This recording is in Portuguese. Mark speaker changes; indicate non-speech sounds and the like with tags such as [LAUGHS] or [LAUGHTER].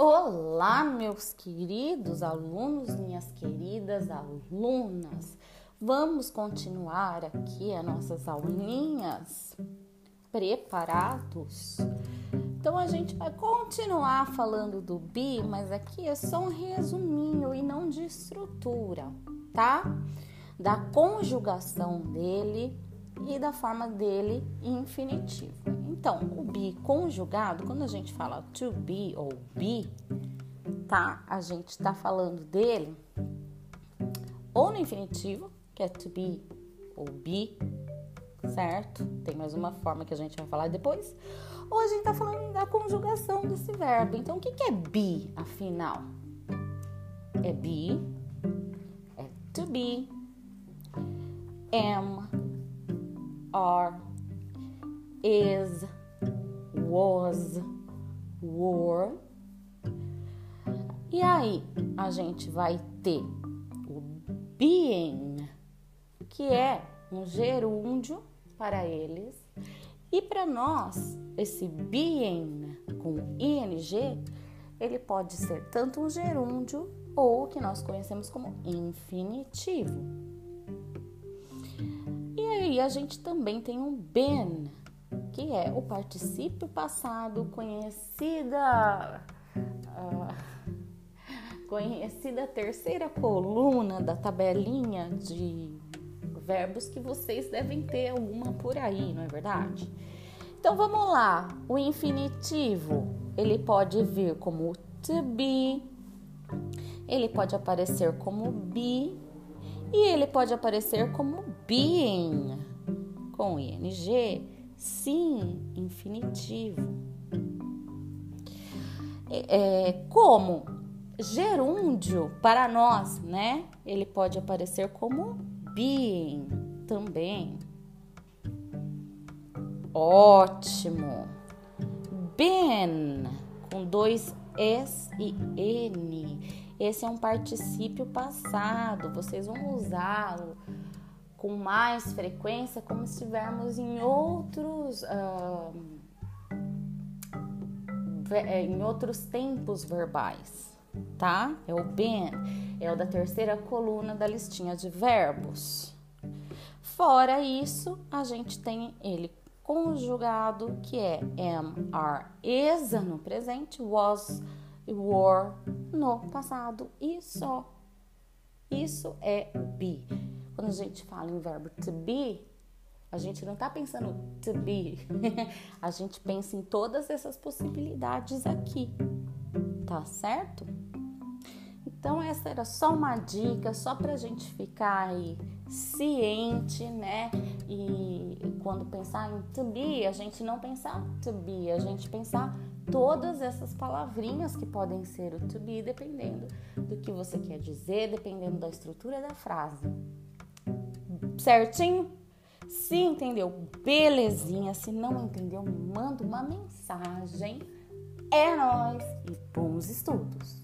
Speaker 1: Olá, meus queridos alunos, minhas queridas alunas. Vamos continuar aqui as nossas aulinhas. Preparados? Então a gente vai continuar falando do be, mas aqui é só um resuminho e não de estrutura, tá? Da conjugação dele e da forma dele infinitivo. Então, o be conjugado, quando a gente fala to be ou be, tá? A gente está falando dele ou no infinitivo, que é to be ou be, certo? Tem mais uma forma que a gente vai falar depois. Ou a gente está falando da conjugação desse verbo. Então, o que, que é be, afinal? É be, é to be, am, are, is, was, were. E aí a gente vai ter o being, que é um gerúndio para eles. E para nós, esse being com ing, ele pode ser tanto um gerúndio ou o que nós conhecemos como infinitivo. E aí a gente também tem um been, que é o particípio passado conhecida uh, conhecida terceira coluna da tabelinha de verbos que vocês devem ter alguma por aí, não é verdade? Então vamos lá. O infinitivo, ele pode vir como to be, ele pode aparecer como be e ele pode aparecer como being com ing sim infinitivo. É, é, como gerúndio para nós, né? Ele pode aparecer como being também. Ótimo. Been com dois S e N. Esse é um particípio passado. Vocês vão usá-lo com mais frequência, como se estivermos em outros uh, em outros tempos verbais, tá? É o been, é o da terceira coluna da listinha de verbos. Fora isso, a gente tem ele conjugado, que é am, are, is no presente, was, were no passado e só. Isso é be. Quando a gente fala em verbo to be, a gente não está pensando to be, [LAUGHS] a gente pensa em todas essas possibilidades aqui, tá certo? Então, essa era só uma dica, só para a gente ficar aí ciente, né? E quando pensar em to be, a gente não pensar to be, a gente pensar todas essas palavrinhas que podem ser o to be, dependendo do que você quer dizer, dependendo da estrutura da frase certinho? Se entendeu, belezinha. Se não entendeu, manda uma mensagem. É nós e bons estudos.